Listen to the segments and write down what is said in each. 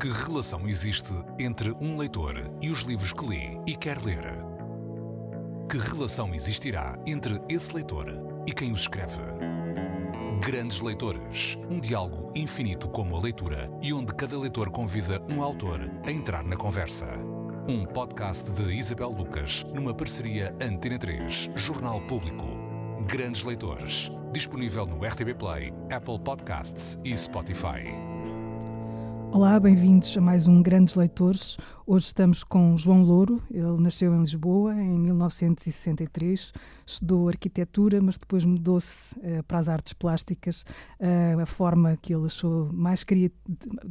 Que relação existe entre um leitor e os livros que lê e quer ler? Que relação existirá entre esse leitor e quem os escreve? Grandes Leitores, um diálogo infinito como a leitura e onde cada leitor convida um autor a entrar na conversa. Um podcast de Isabel Lucas numa parceria Antena 3, Jornal Público. Grandes Leitores, disponível no RTB Play, Apple Podcasts e Spotify. Olá, bem-vindos a mais um Grandes Leitores. Hoje estamos com João Louro. Ele nasceu em Lisboa em 1963, estudou arquitetura, mas depois mudou-se uh, para as artes plásticas, uh, a forma que ele achou mais de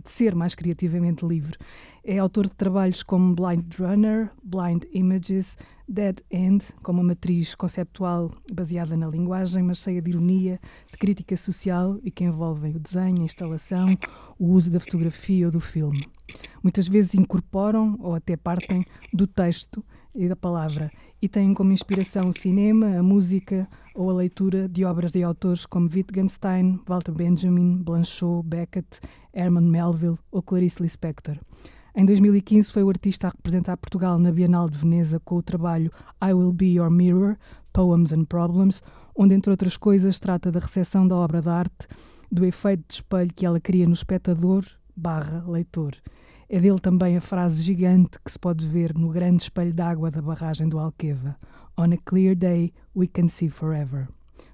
ser mais criativamente livre. É autor de trabalhos como Blind Runner, Blind Images, Dead End, com uma matriz conceptual baseada na linguagem, mas cheia de ironia, de crítica social e que envolvem o desenho, a instalação, o uso da fotografia ou do filme. Muitas vezes incorporam ou até partem do texto e da palavra e têm como inspiração o cinema, a música ou a leitura de obras de autores como Wittgenstein, Walter Benjamin, Blanchot, Beckett, Herman Melville ou Clarice Lispector. Em 2015 foi o artista a representar Portugal na Bienal de Veneza com o trabalho I Will Be Your Mirror, Poems and Problems, onde, entre outras coisas, trata da recepção da obra de arte, do efeito de espelho que ela cria no espectador barra leitor. É dele também a frase gigante que se pode ver no grande espelho d'água da barragem do Alqueva. On a clear day we can see forever.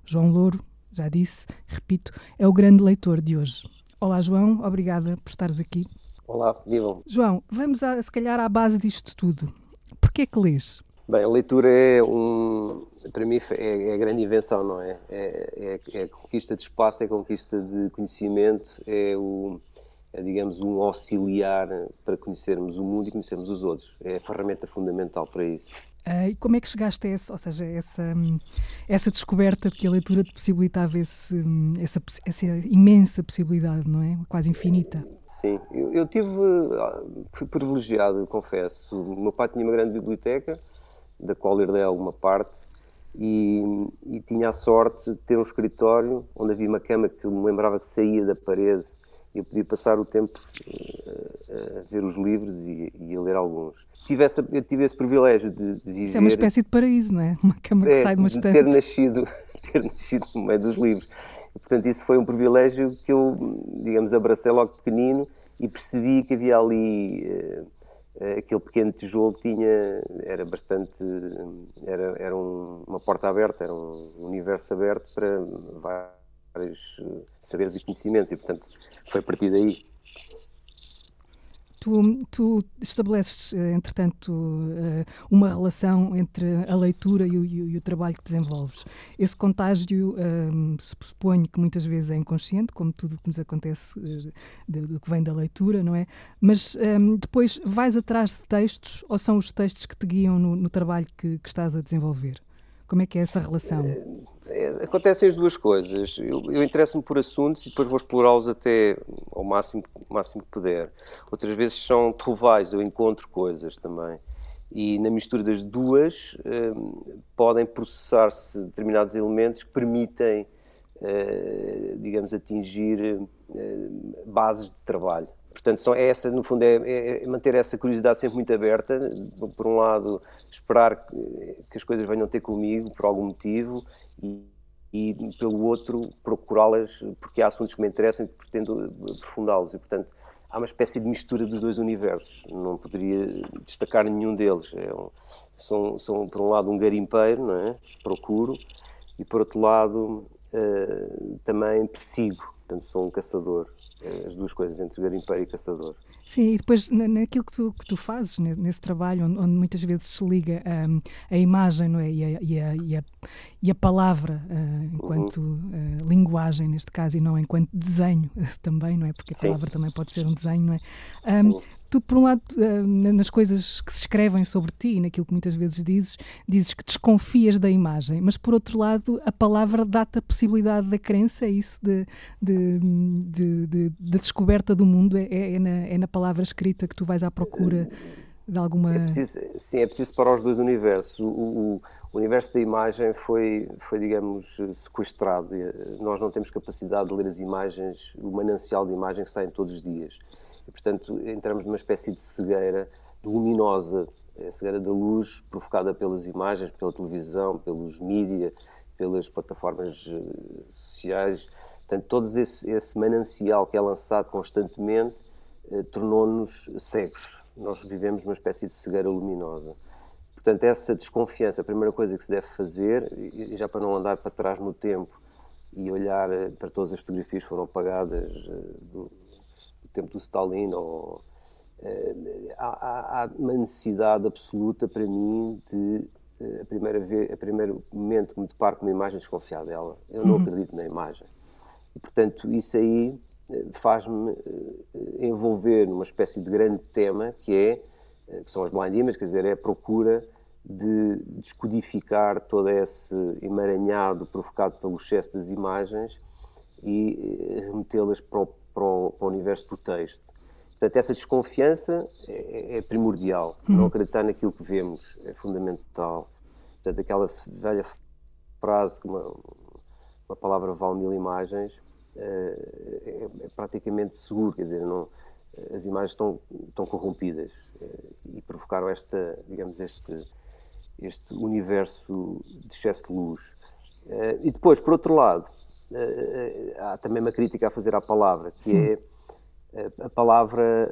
João Louro, já disse, repito, é o grande leitor de hoje. Olá João, obrigada por estares aqui. Olá, vivam. João, vamos a, se calhar à base disto tudo. Porquê é que lês? Bem, a leitura é um, para mim é, é a grande invenção, não é? É, é? é, a conquista de espaço, é a conquista de conhecimento, é o, é, digamos, um auxiliar para conhecermos o mundo e conhecermos os outros. É a ferramenta fundamental para isso. Uh, e como é que chegaste a essa, ou seja, essa, essa descoberta de que a leitura te possibilitava esse, essa, essa imensa possibilidade, não é? Quase infinita. Sim, eu, eu tive, fui privilegiado, confesso. O meu pai tinha uma grande biblioteca, da qual herdei alguma parte, e, e, tinha a sorte de ter um escritório onde havia uma cama que me lembrava que saía da parede eu podia passar o tempo uh, a ver os livros e, e, a ler alguns. Tive essa, eu tive esse privilégio de, de viver... Isso é uma espécie de paraíso, não é? Uma cama que é, sai de uma estante. ter nascido, ter nascido no meio dos livros. E, portanto, isso foi um privilégio que eu, digamos, abracei logo pequenino e percebi que havia ali... Uh, aquele pequeno tijolo tinha era bastante era era um, uma porta aberta era um universo aberto para vários eh, saberes e conhecimentos e, portanto, foi a partir daí. Tu, tu estabeleces, eh, entretanto, eh, uma relação entre a leitura e o, e o trabalho que desenvolves. Esse contágio, um, suponho que muitas vezes é inconsciente, como tudo que nos acontece do que vem da leitura, não é? Mas um, depois vais atrás de textos ou são os textos que te guiam no, no trabalho que, que estás a desenvolver? Como é que é essa relação? É, acontecem as duas coisas. Eu, eu interesso-me por assuntos e depois vou explorá-los até ao máximo, máximo que puder. Outras vezes são trouvailles, eu encontro coisas também. E na mistura das duas um, podem processar-se determinados elementos que permitem, uh, digamos, atingir uh, bases de trabalho. Portanto, são, é essa, no fundo, é, é, manter essa curiosidade sempre muito aberta. Por um lado, esperar que, que as coisas venham ter comigo por algum motivo e, e pelo outro, procurá-las porque há assuntos que me interessam e pretendo aprofundá-los. E, portanto, há uma espécie de mistura dos dois universos. Não poderia destacar nenhum deles. É um, são, são, por um lado, um garimpeiro, não é? procuro, e por outro lado, uh, também persigo. Portanto, sou um caçador. É as duas coisas, entre garimpeiro e caçador. Sim, e depois naquilo que tu, que tu fazes, nesse trabalho, onde, onde muitas vezes se liga um, a imagem não é? e, a, e, a, e, a, e a palavra uh, enquanto uhum. uh, linguagem, neste caso, e não enquanto desenho também, não é? Porque a Sim. palavra também pode ser um desenho, não é? Um, tu, por um lado, uh, nas coisas que se escrevem sobre ti, naquilo que muitas vezes dizes, dizes que desconfias da imagem, mas por outro lado, a palavra dá-te a possibilidade da crença, é isso, de, de, de, de, de descoberta do mundo, é, é, na, é na palavra escrita que tu vais à procura de alguma. É preciso, sim, é preciso para os dois universos. O, o, o, universo da imagem foi, foi, digamos, sequestrado. Nós não temos capacidade de ler as imagens, o manancial de imagens que saem todos os dias E, portanto, entramos numa espécie de cegueira luminosa, a cegueira da luz provocada pelas imagens, pela televisão, pelos mídias, pelas plataformas eh, sociais. Portanto, todo esse, esse manancial que é lançado constantemente eh, tornou-nos cegos. Nós vivemos uma espécie de cegueira luminosa. Portanto, essa desconfiança, a primeira coisa que se deve fazer, e já para não andar para trás no tempo e olhar eh, para todas as fotografias que foram apagadas eh, tempo do Stalin, ou, eh, há, há, uma necessidade absoluta para mim de a primeira vez, a primeiro momento que me deparo com uma imagem desconfiar dela. Eu não uhum. acredito na imagem. E, portanto, isso aí faz-me envolver numa espécie de grande tema que é que são as blind images, quer dizer, é a procura de descodificar todo esse emaranhado provocado pelo excesso das imagens e eh, remetê-las para, para, para, o universo do texto. Portanto, essa desconfiança é, é primordial. Uhum. Não acreditar naquilo que vemos é fundamental. Portanto, aquela velha frase que uma, uma palavra vale mil imagens eh, é, é, praticamente seguro, quer dizer, não, as imagens estão, estão corrompidas eh, e provocaram esta, digamos, este este universo de excesso de luz. Uh, e depois, por outro lado, há também uma crítica a fazer à palavra, que Sim. é a palavra,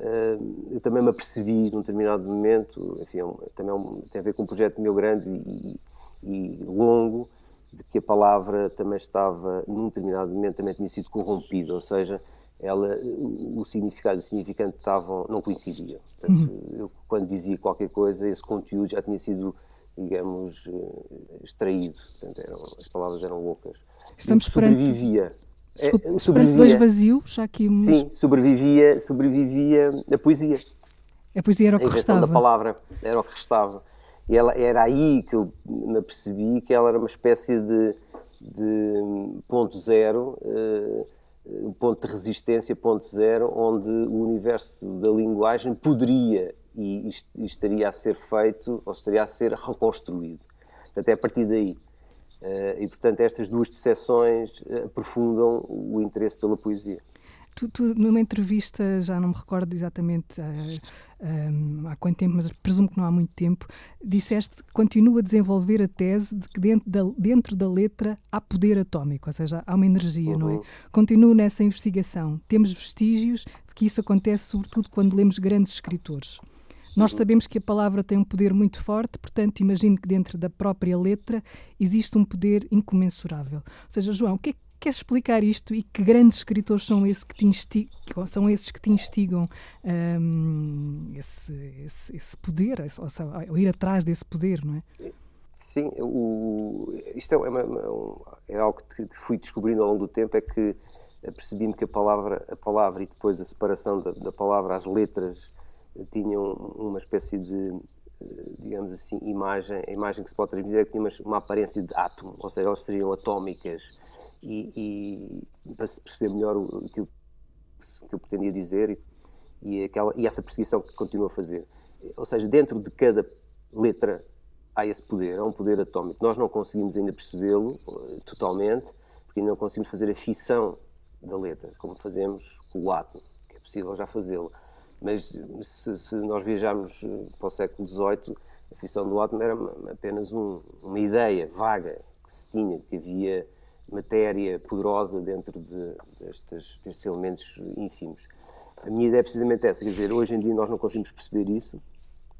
eu também me apercebi num determinado momento, enfim, é também é tem a ver com um projeto meu grande e, e, longo, de que a palavra também estava, num determinado momento, também tinha sido corrompida, ou seja, ela, o significado e o significante estavam, não coincidiam. Portanto, uhum. eu, quando dizia qualquer coisa, esse conteúdo já tinha sido digamos, eh, extraído. Portanto, eram, as palavras eram loucas. Estamos sobrevivia. Desculpe, é, sobrevivia. dois vazios, já aqui... Mas... Sim, sobrevivia, sobrevivia a poesia. A poesia era o que a restava. da palavra era o que restava. E ela, era aí que eu me apercebi que ela era uma espécie de, de ponto zero, uh, um ponto de resistência, ponto zero, onde o universo da linguagem poderia e isto estaria a ser feito ou estaria a ser reconstruído. Portanto, é a partir daí. Uh, e, portanto, estas duas decepções uh, aprofundam o interesse pela poesia. Tu, tu, numa entrevista, já não me recordo exatamente uh, um, há quanto tempo, mas presumo que não há muito tempo, disseste que continua a desenvolver a tese de que dentro da, dentro da letra há poder atómico, ou seja, há uma energia, uhum. não é? Continuo nessa investigação. Temos vestígios de que isso acontece sobretudo quando lemos grandes escritores. Nós sabemos que a palavra tem um poder muito forte, portanto, imagino que dentro da própria letra existe um poder incomensurável. Ou seja, João, o que é que queres explicar isto e que grandes escritores são esses que te instigam, são esses que te instigam um, esse, esse, esse, poder, ou seja, ir atrás desse poder, não é? Sim, o, isto é, uma, é algo que fui descobrindo ao longo do tempo, é que percebi-me que a palavra, a palavra e depois a separação da, da palavra às letras tinham uma espécie de, digamos assim, imagem, a imagem que se pode transmitir é que tinha uma, aparência de átomo, ou seja, elas seriam atómicas e, e para se perceber melhor o, aquilo que eu pretendia dizer e, e, aquela, e essa perseguição que continua a fazer. Ou seja, dentro de cada letra há esse poder, há um poder atómico. Nós não conseguimos ainda percebê-lo uh, totalmente, porque ainda não conseguimos fazer a fissão da letra, como fazemos com o átomo, que é possível já fazê-lo. Mas se, se, nós viajarmos eh, para o século XVIII, a fissão do átomo era apenas um, uma ideia vaga que se tinha, de que havia matéria poderosa dentro de, destes, destes elementos ínfimos. A minha ideia é precisamente essa, quer dizer, hoje em dia nós não conseguimos perceber isso,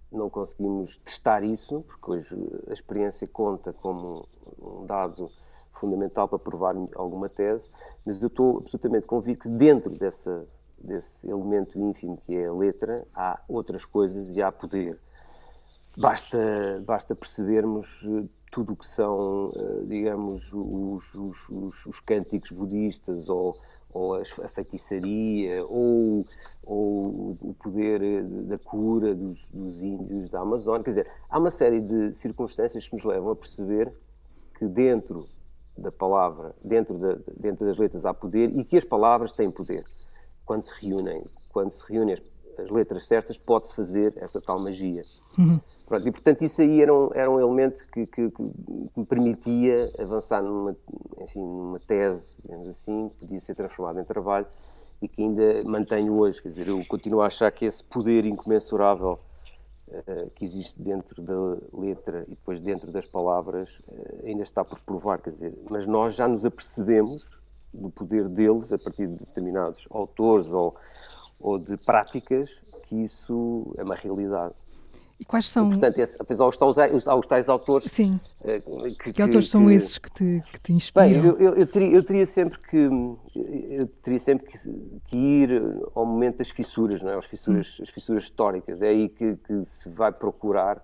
não conseguimos testar isso, porque hoje a experiência conta como um dado fundamental para provar alguma tese, mas eu estou absolutamente convicto que dentro dessa desse elemento ínfimo que é a letra, há outras coisas e há poder. Basta, basta percebermos eh, tudo o que são, eh, digamos, os, os, os, os cânticos budistas ou, ou a feitiçaria ou, ou o poder eh, da cura dos, dos índios da Amazônia. Quer dizer, há uma série de circunstâncias que nos levam a perceber que dentro da palavra, dentro, da, dentro das letras há poder e que as palavras têm poder quando se reúnem, quando se reúnem as, as letras certas, pode-se fazer essa tal magia. Uhum. Pronto, e portanto isso aí era um, era um elemento que, que, que me permitia avançar numa, enfim, numa tese, digamos assim, que podia ser transformada em trabalho e que ainda mantenho hoje. Quer dizer, eu continuo a achar que esse poder incomensurável uh, que existe dentro da letra e depois dentro das palavras uh, ainda está por provar. Quer dizer, mas nós já nos apercebemos do poder deles a partir de determinados autores ou, ou de práticas que isso é uma realidade. E quais são. E, portanto, esse, apesar de tais, aos tais autores. Sim. Eh, que, que, autores que, são que, esses que te, que te inspiram? Bem, eu, eu, eu, teria, eu teria sempre que eu teria sempre que, que, ir ao momento das fissuras, não é? As fissuras, hum. as fissuras históricas. É aí que, se vai procurar,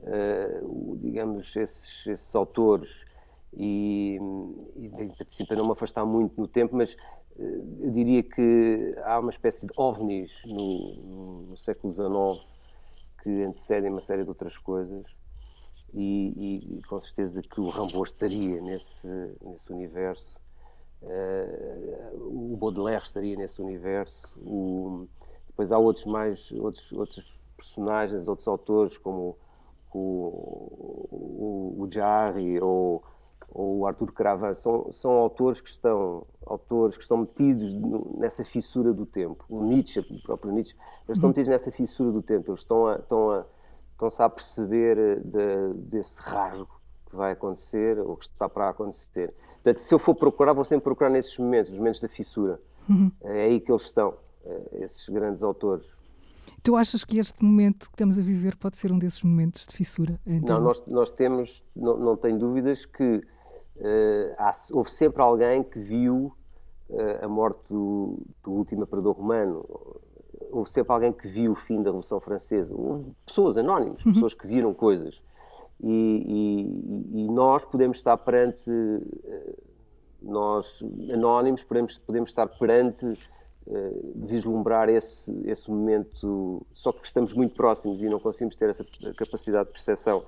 uh, digamos, esses, esses autores. E, e sempre não me afastar muito no tempo, mas uh, eu diria que há uma espécie de ovnis no, no século XIX que antecedem uma série de outras coisas. E, e com certeza que o Rambo estaria nesse, nesse universo, uh, o Baudelaire estaria nesse universo, o, depois há outros mais, outros, outros personagens, outros autores como o, o, o Jarry ou ou o Arthur Cravan, são, são autores que estão autores que estão metidos nessa fissura do tempo. O Nietzsche, o próprio Nietzsche, eles estão uhum. metidos nessa fissura do tempo. Eles estão a, estão a, estão-se a perceber eh, de, desse rasgo que vai acontecer ou que está para acontecer. Portanto, se eu for procurar, vou sempre procurar nesses momentos, os momentos da fissura. Uhum. É aí que eles estão, eh, esses grandes autores. Tu achas que este momento que estamos a viver pode ser um desses momentos de fissura? Então... Não, nós, nós temos, não, não tenho dúvidas que há, houve sempre alguém que viu uh, a morte do, do, último imperador romano, houve sempre alguém que viu o fim da Revolução Francesa, houve pessoas anónimas, uhum. pessoas que viram coisas. E, e, e nós podemos estar perante, uh, nós anónimos, podemos, podemos estar perante vislumbrar esse, esse momento, só que estamos muito próximos e não conseguimos ter essa capacidade de percepção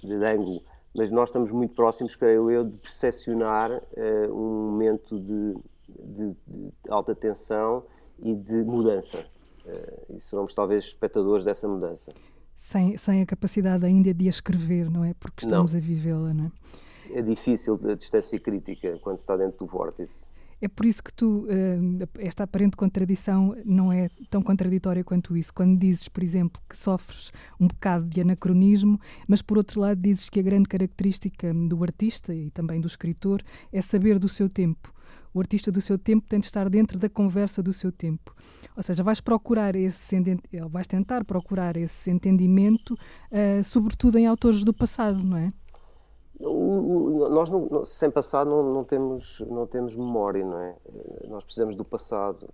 de ângulo mas nós estamos muito próximos, creio eu, de percepcionar uh, um momento de, de, de, alta tensão e de mudança. Uh, e seremos talvez espectadores dessa mudança. Sem, sem a capacidade ainda de a escrever, não é? Porque estamos não. a vivê-la, não é? É difícil a distância crítica quando se está dentro do vórtice. É por isso que tu, eh, esta aparente contradição não é tão contraditória quanto isso. Quando dizes, por exemplo, que sofres um bocado de anacronismo, mas por outro lado dizes que a grande característica do artista e também do escritor é saber do seu tempo. O artista do seu tempo tem de estar dentro da conversa do seu tempo. Ou seja, vais procurar esse vais tentar procurar esse entendimento, uh, sobretudo em autores do passado, não é? O, o, nós, não, sem passado, não, não, temos, não temos memória, não é? Nós precisamos do passado.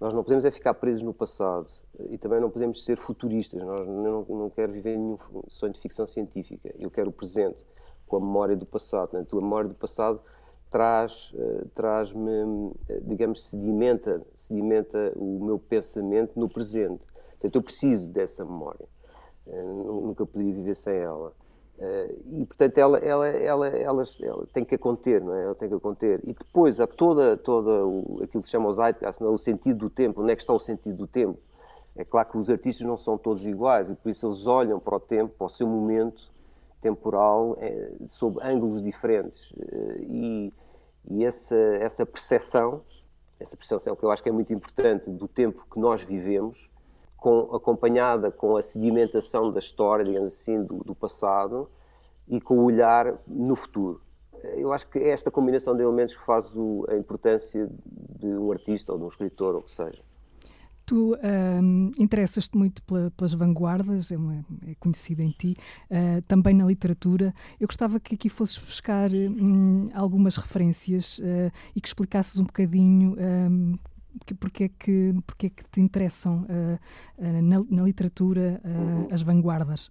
Nós não podemos é ficar presos no passado e também não podemos ser futuristas. Nós não, não quero viver nenhum sonho de ficção científica. Eu quero o presente com a memória do passado. Né? A tua memória do passado traz, uh, traz-me, digamos, sedimenta, sedimenta o meu pensamento no presente. Portanto, eu preciso dessa memória. Uh, nunca poderia viver sem ela. Uh, e portanto ela, ela, ela, ela, ela, tem que a conter, não é? Ela tem que conter. E depois há toda, toda o, aquilo que se chama o zeitgeist, não é? o sentido do tempo. Onde é que está o sentido do tempo? É claro que os artistas não são todos iguais e por isso eles olham para o tempo, para o seu momento temporal, é, sob ângulos diferentes. Uh, e, e essa, essa percepção, essa percepção que eu acho que é muito importante do tempo que nós vivemos, com, acompanhada com a sedimentação da história, digamos assim, do, do passado e com o olhar no futuro. Eu acho que é esta combinação de elementos que faz o, a importância de um artista ou de um escritor, ou o que seja. Tu um, interessas-te muito pela, pelas vanguardas, é, uma, é em ti, uh, também na literatura. Eu gostava que aqui fosses buscar um, algumas referências uh, e que explicasses um bocadinho porque é que, porque é que te interessam uh, na, na, literatura uh, uhum. as vanguardas?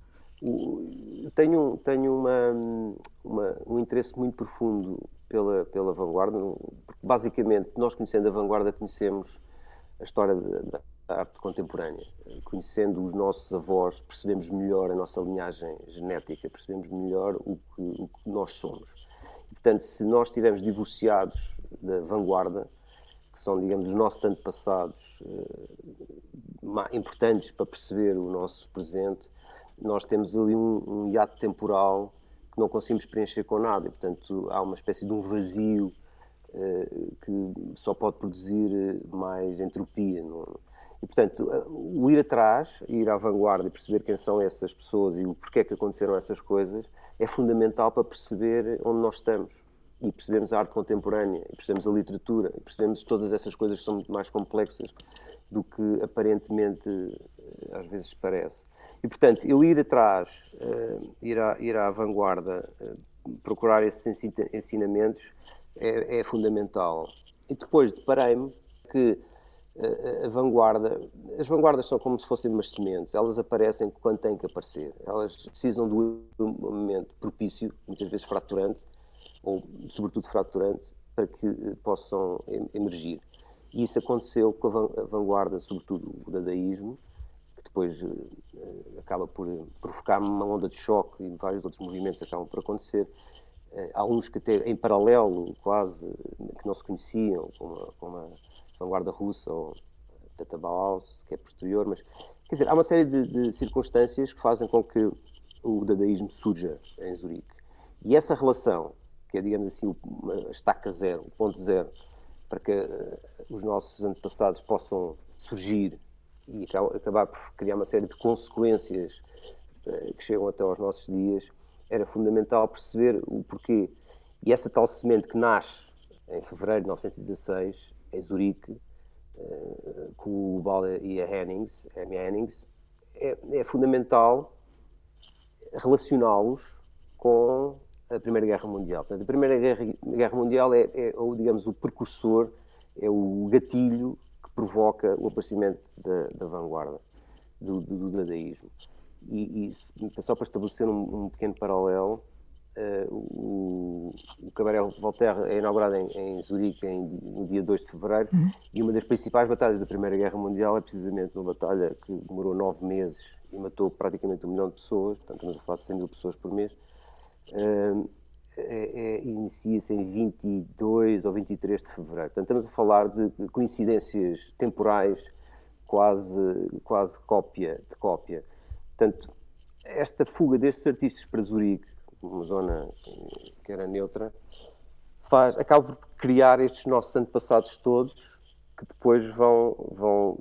Tenho, tenho uma, uma, um interesse muito profundo pela, pela vanguarda, porque basicamente nós conhecendo a vanguarda conhecemos a história da, da arte contemporânea. Conhecendo os nossos avós, percebemos melhor a nossa linhagem genética, percebemos melhor o que, o que nós somos. Portanto, se nós estivermos divorciados da vanguarda, que são, digamos, os nossos antepassados uh, importantes para perceber o nosso presente, nós temos ali um, um hiato temporal que não conseguimos preencher com nada. E, portanto, há uma espécie de um vazio que só pode produzir mais entropia. Não? E, portanto, o ir atrás, ir à vanguarda e perceber quem são essas pessoas e o porquê que aconteceram essas coisas é fundamental para perceber onde nós estamos. E percebemos a arte contemporânea, e percebemos a literatura, e percebemos todas essas coisas que são muito mais complexas do que aparentemente eh, às vezes parece. E, portanto, eu ir atrás, uh, ir, à, ir à vanguarda, uh, procurar esses ensinamentos é, é fundamental. E depois deparei-me que a, vanguarda, as vanguardas são como se fossem umas sementes, elas aparecem quando têm que aparecer, elas precisam de um momento propício, muitas vezes fraturante, ou sobretudo fraturante, para que eh, possam emergir. E isso aconteceu com a vanguarda, sobretudo o dadaísmo, que depois uh, acaba por provocar uma onda de choque e vários outros movimentos acabam por acontecer. Há uns que até em paralelo, quase, que não se conheciam, como, como a vanguarda russa ou Tata Bauhaus, que é posterior, mas quer dizer, há uma série de, de, circunstâncias que fazem com que o dadaísmo surja em Zurique. E essa relação, que é, digamos assim, uma estaca zero, o ponto zero, para que uh, os nossos antepassados possam surgir e acabar por criar uma série de consequências uh, que chegam até aos nossos dias, era fundamental perceber o porquê. E essa tal semente que nasce em fevereiro de 1916 em Zurique, uh, com o Bala e a Hennings, a Hennings, é, é fundamental relacioná-los com a Primeira Guerra Mundial. Portanto, a Primeira Guerra, Guerra Mundial é, é, ou, digamos, o precursor, é o gatilho que provoca o aparecimento da, da vanguarda, do, do, dadaísmo. E, e, só para estabelecer um, um pequeno paralelo, Uh, o, o Cabaré Voltaire é inaugurado em, em Zurique em, no dia 2 de fevereiro uhum. e uma das principais batalhas da Primeira Guerra Mundial é precisamente uma batalha que demorou nove meses e matou praticamente um milhão de pessoas, portanto estamos a falar de 100 mil pessoas por mês. Uh, é, é, inicia-se em 22 ou 23 de fevereiro. Portanto, estamos a falar de coincidências temporais quase, quase cópia de cópia. Portanto, esta fuga destes artistas para Zurique uma zona que era neutra, faz, acaba por criar estes nossos antepassados todos que depois vão, vão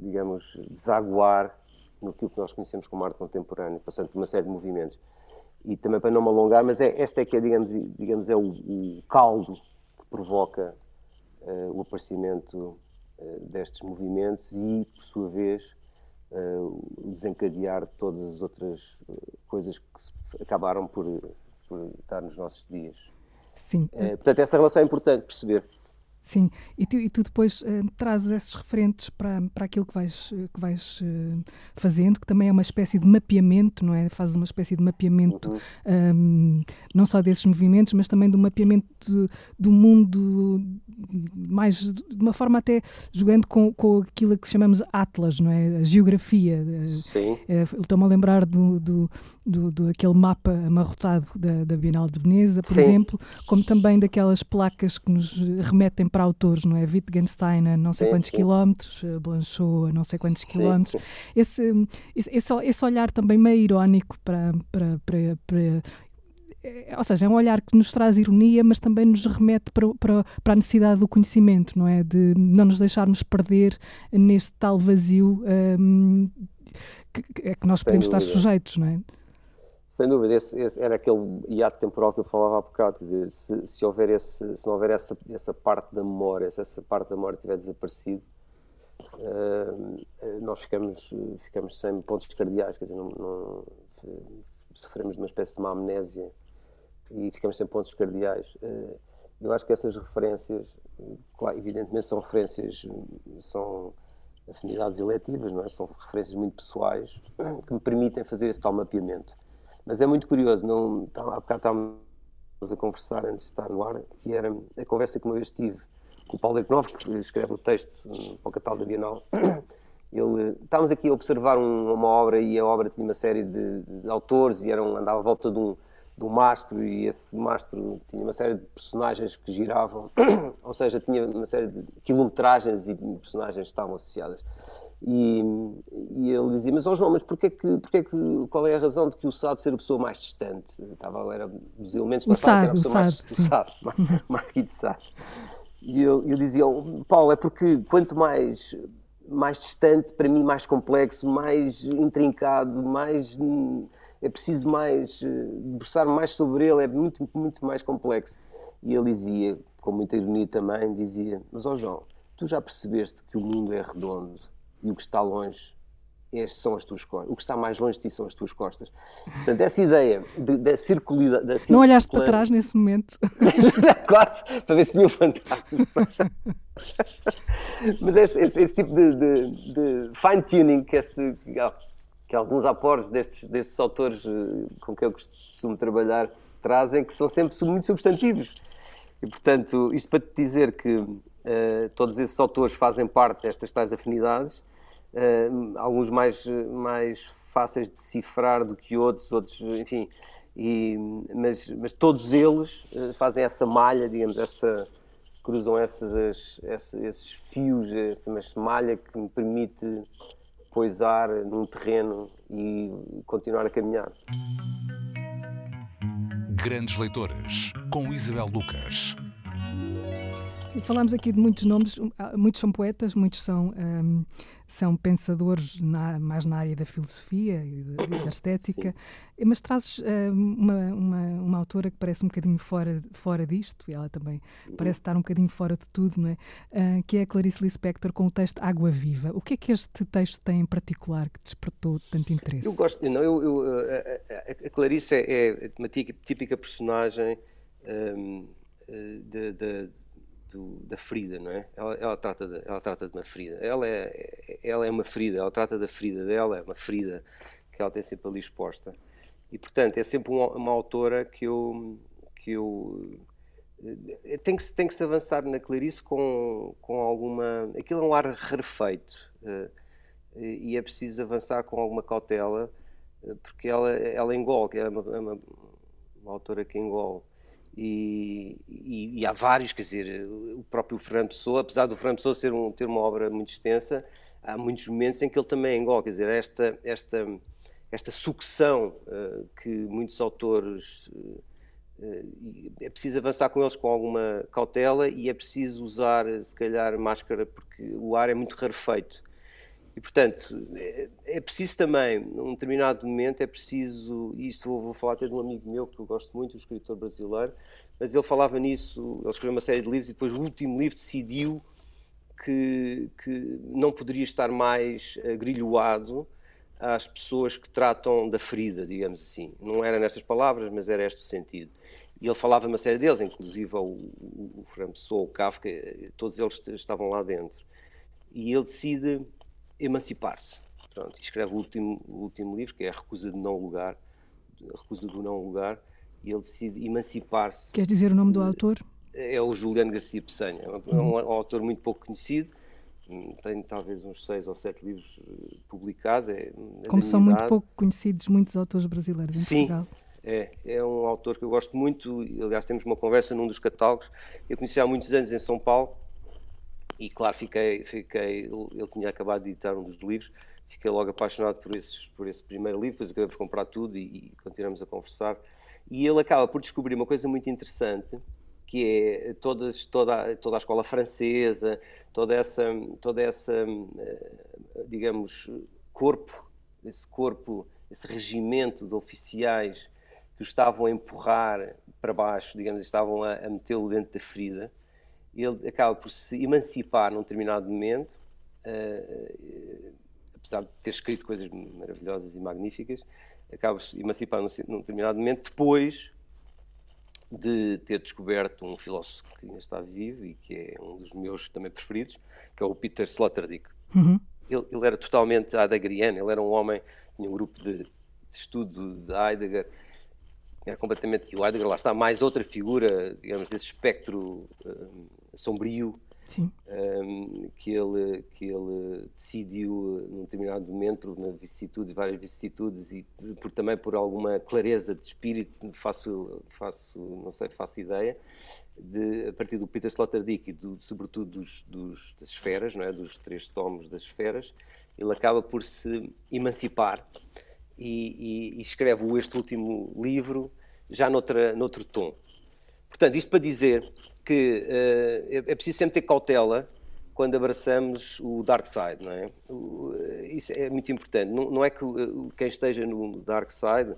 digamos, desaguar no que nós conhecemos como arte contemporânea, passando por uma série de movimentos. E também para não me alongar, mas é, esta é que é, digamos, digamos é o, o caldo que provoca uh, o aparecimento uh, destes movimentos e, por sua vez, uh, desencadear todas as outras coisas que acabaram por, por estar nos nossos dias. Sim. Portanto, essa relação é importante perceber. Sim, e tu, e tu depois uh, trazes esses referentes para, para aquilo que vais, eh, que vais uh, fazendo, que também é uma espécie de mapeamento, não é? Fazes uma espécie de mapeamento uhum. um, não só desses movimentos, mas também do mapeamento de, do mundo, mais de uma forma até jogando com, com aquilo que chamamos Atlas, não é? A geografia. Sim. Estou-me a lembrar do, do, do, do, aquele mapa amarrotado da, da Bienal de Veneza, por Sim. exemplo, como também daquelas placas que nos remetem para autores, não é? Wittgenstein a não sei sim, quantos sim. quilómetros, Blanchot a não sei quantos sim, quilómetros. Esse, esse, esse olhar também meio irónico para, para, para, para é, ou seja, é um olhar que nos traz ironia, mas também nos remete para, para, para, a necessidade do conhecimento, não é? De não nos deixarmos perder neste tal vazio um, que, que, é nós podemos estar sujeitos, não é? Sem dúvida, esse, esse, era aquele hiato temporal que eu falava há bocado. Quer dizer, se, se, houver esse, se não houver essa, essa parte da memória, se essa parte da memória tiver desaparecido, uh, nós ficamos, ficamos sem pontos cardeais, quer dizer, não, não, sofremos de uma espécie de uma amnésia e ficamos sem pontos cardeais. Uh, eu acho que essas referências, claro, evidentemente são referências, são afinidades eletivas, não é? são referências muito pessoais que me permitem fazer esse tal mapeamento. Mas é muito curioso, não, tá, há bocado estávamos a conversar antes de estar no ar, que era a conversa que uma vez tive com o Paulo Erknov, que escreve o texto para o catálogo da Bienal. Ele, estávamos aqui a observar um, uma obra e a obra tinha uma série de, de autores e eram, andava à volta de um, de um mastro e esse mastro tinha uma série de personagens que giravam, ou seja, tinha uma série de quilometragens e personagens que estavam associadas. E, e, ele dizia, mas ó oh João, mas porquê que, porquê que, qual é a razão de que o Sado ser a pessoa mais distante? Estava, era dos elementos que Sado, era a pessoa mais, o Sado, Marquinhos de Sado. E ele, ele dizia, oh, Paulo, é porque quanto mais, mais distante, para mim mais complexo, mais intrincado, mais é preciso mais debruçar mais sobre ele, é muito, muito mais complexo. E ele dizia, com muita ironia também, dizia, mas ó oh João, tu já percebeste que o mundo é redondo e o que está longe são as tuas costas. O que está mais longe de ti são as tuas costas. Portanto, essa ideia da circularidade. Não olhaste para trás nesse momento? Quase, para ver se tinha um fantasma. Mas esse, esse, esse tipo de, de, de fine-tuning que, este, que alguns aportes destes, destes autores eh, com quem eu costumo trabalhar trazem, que são sempre muito substantivos. E, portanto, isto para te dizer que uh, todos esses autores fazem parte destas tais afinidades uh, alguns mais, mais fáceis de decifrar do que outros, outros, enfim, e, mas, mas todos eles uh, fazem essa malha, digamos, essa, cruzam essas, esses, esses fios, essa, malha que me permite poisar num terreno e continuar a caminhar. Grandes Leitores, com Isabel Lucas. Falamos aqui de muitos nomes, muitos são poetas, muitos são um, são pensadores na, mais na área da filosofia e da, da estética, Sim. mas trazes uh, uma, uma, uma, autora que parece um bocadinho fora, fora disto, e ela também uhum. parece estar um bocadinho fora de tudo, não é? Uh, que é a Clarice Lispector com o texto Água Viva. O que é que este texto tem em particular que despertou tanto interesse? Eu gosto, não, eu, eu a, a, Clarice é, é uma típica personagem um, de, de do, da ferida, não é? Ela, ela, trata de, ela trata de uma ferida. Ela é, ela é uma ferida, ela trata da ferida dela, é uma ferida que ela tem sempre ali exposta. E, portanto, é sempre uma, uma autora que eu. Que eu eh, tem que, tem que se avançar na Clarice com, com alguma. Aquilo é um ar rarefeito. Uh, e é preciso avançar com alguma cautela, porque ela, ela engole, é uma, é uma, uma autora que engole. E, e, e, há vários, quer dizer, o próprio Fernando Pessoa, apesar do Fernando Pessoa ser um, ter uma obra muito extensa, há muitos momentos em que ele também engole, quer dizer, esta, esta, esta sucção uh, que muitos autores. Uh, é preciso avançar com eles com alguma cautela e é preciso usar, se calhar, máscara, porque o ar é muito rarefeito. E, portanto, é, é, preciso também, num determinado momento, é preciso, e isto vou, vou, falar até de um amigo meu que eu gosto muito, um escritor brasileiro, mas ele falava nisso, ele escreveu uma série de livros e depois o último livro decidiu que, que não poderia estar mais agrilhoado às pessoas que tratam da ferida, digamos assim. Não era nestas palavras, mas era este o sentido. E ele falava uma série deles, inclusive o, o, o Pessoa, o Kafka, todos eles estavam lá dentro. E ele decide emancipar-se. Pronto, escreve o último, o último livro, que é A Recusa de Não Lugar, Recusa do Não Lugar, e ele decide emancipar-se. Quer dizer o nome do autor? É o Juliano Garcia Pessanha, é um, uhum. um, autor muito pouco conhecido, tem talvez uns seis ou sete livros eh, publicados. É, é Como são muito pouco conhecidos muitos autores brasileiros em Sim, Portugal. É, é um autor que eu gosto muito, aliás temos uma conversa num dos catálogos, eu conheci há muitos anos em São Paulo, e claro, fiquei, fiquei, ele tinha acabado de editar um dos livros, fiquei logo apaixonado por, esses, por esse primeiro livro, depois acabei por comprar tudo e, e continuamos a conversar. E ele acaba por descobrir uma coisa muito interessante, que é todas, toda, toda a escola francesa, toda essa, toda essa, eh, digamos, corpo, esse corpo, esse regimento de oficiais que o estavam a empurrar para baixo, digamos, estavam a, a metê-lo dentro da ferida ele acaba por se emancipar num determinado momento, uh, apesar de ter escrito coisas maravilhosas e magníficas, acaba por se emancipar num, num determinado momento, depois de ter descoberto um filósofo que ainda está vivo e que é um dos meus também preferidos, que é o Peter Sloterdijk. Uhum. Ele, ele, era totalmente heideggeriano, ele era um homem, tinha um grupo de, de estudo de Heidegger, era completamente. o Heidegger lá está mais outra figura, digamos, desse espectro um, sombrio um, que, ele, que ele decidiu num determinado momento, na vicissitude, várias vicissitudes e por, também por alguma clareza de espírito, faço, faço não sei, faço ideia, de, a partir do Peter Sloterdijk e do, sobretudo dos, dos, das esferas, não é? dos três tomos das esferas, ele acaba por se emancipar e, e, e escreve este último livro já noutra, noutro tom. Portanto, isto para dizer que uh, é preciso sempre ter cautela quando abraçamos o dark side, não é? Isso é muito importante. Não, não é que quem esteja no dark side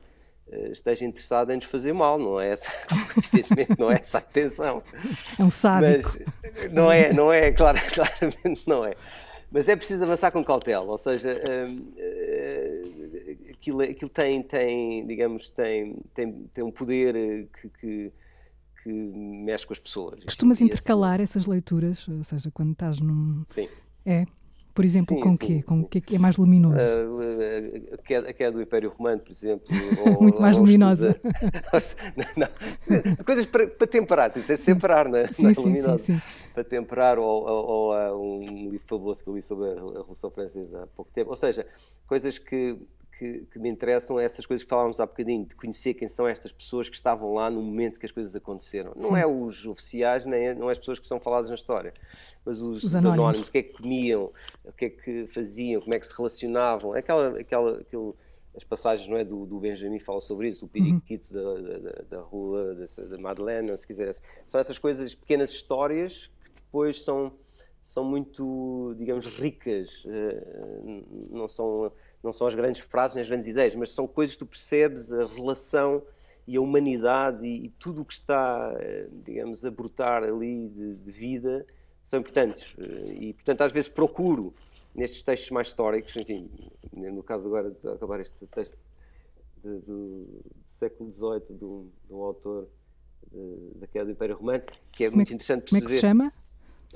eh, esteja interessado em nos fazer mal, não é essa, evidentemente não é essa a intenção. É um sábio. Mas não é, não é, claro, claramente não é. Mas é preciso avançar com cautela, ou seja, uh, aquilo, aquilo tem, tem, digamos, tem, tem, tem um poder que, que que mexe com as pessoas. Costumas intercalar essas leituras, ou seja, quando estás num. Sim. É. Por exemplo, sim, com o quê? Com o que é mais luminoso? Uh, a, queda, a queda do Império Romano, por exemplo. Ou, Muito mais luminosa. não, não, coisas para, para temperar, tu disseste temperar na, sim, na sim, luminosa. Sim, para temperar, ou, ou, ou, um livro fabuloso que eu li sobre a Revolução Francesa há pouco tempo. Ou seja, coisas que que, que, me interessam é essas coisas que falávamos há bocadinho, de conhecer quem são estas pessoas que estavam lá no momento que as coisas aconteceram. Não é os oficiais, nem é, não é as pessoas que são faladas na história, mas os, os anónimos. anónimos. o que é que comiam, o que é que faziam, como é que se relacionavam, aquela, aquela, aquilo, as passagens não é, do, do Benjamin fala sobre isso, o periquito uhum. da, da, da, rua, da, da Madeleine, se quiser. São essas coisas, pequenas histórias que depois são, são muito, digamos, ricas, uh, não são não são as grandes frases nem as grandes ideias, mas são coisas que tu percebes, a relação e a humanidade e, e tudo o que está, eh, digamos, a brotar ali de, de, vida são importantes. Eh, e, portanto, às vezes procuro nestes textos mais históricos, enfim, no caso agora de acabar este texto de, do, do, século XVIII de um, de um autor da queda do Império Romano, que é muito é, interessante perceber. Como é que se chama?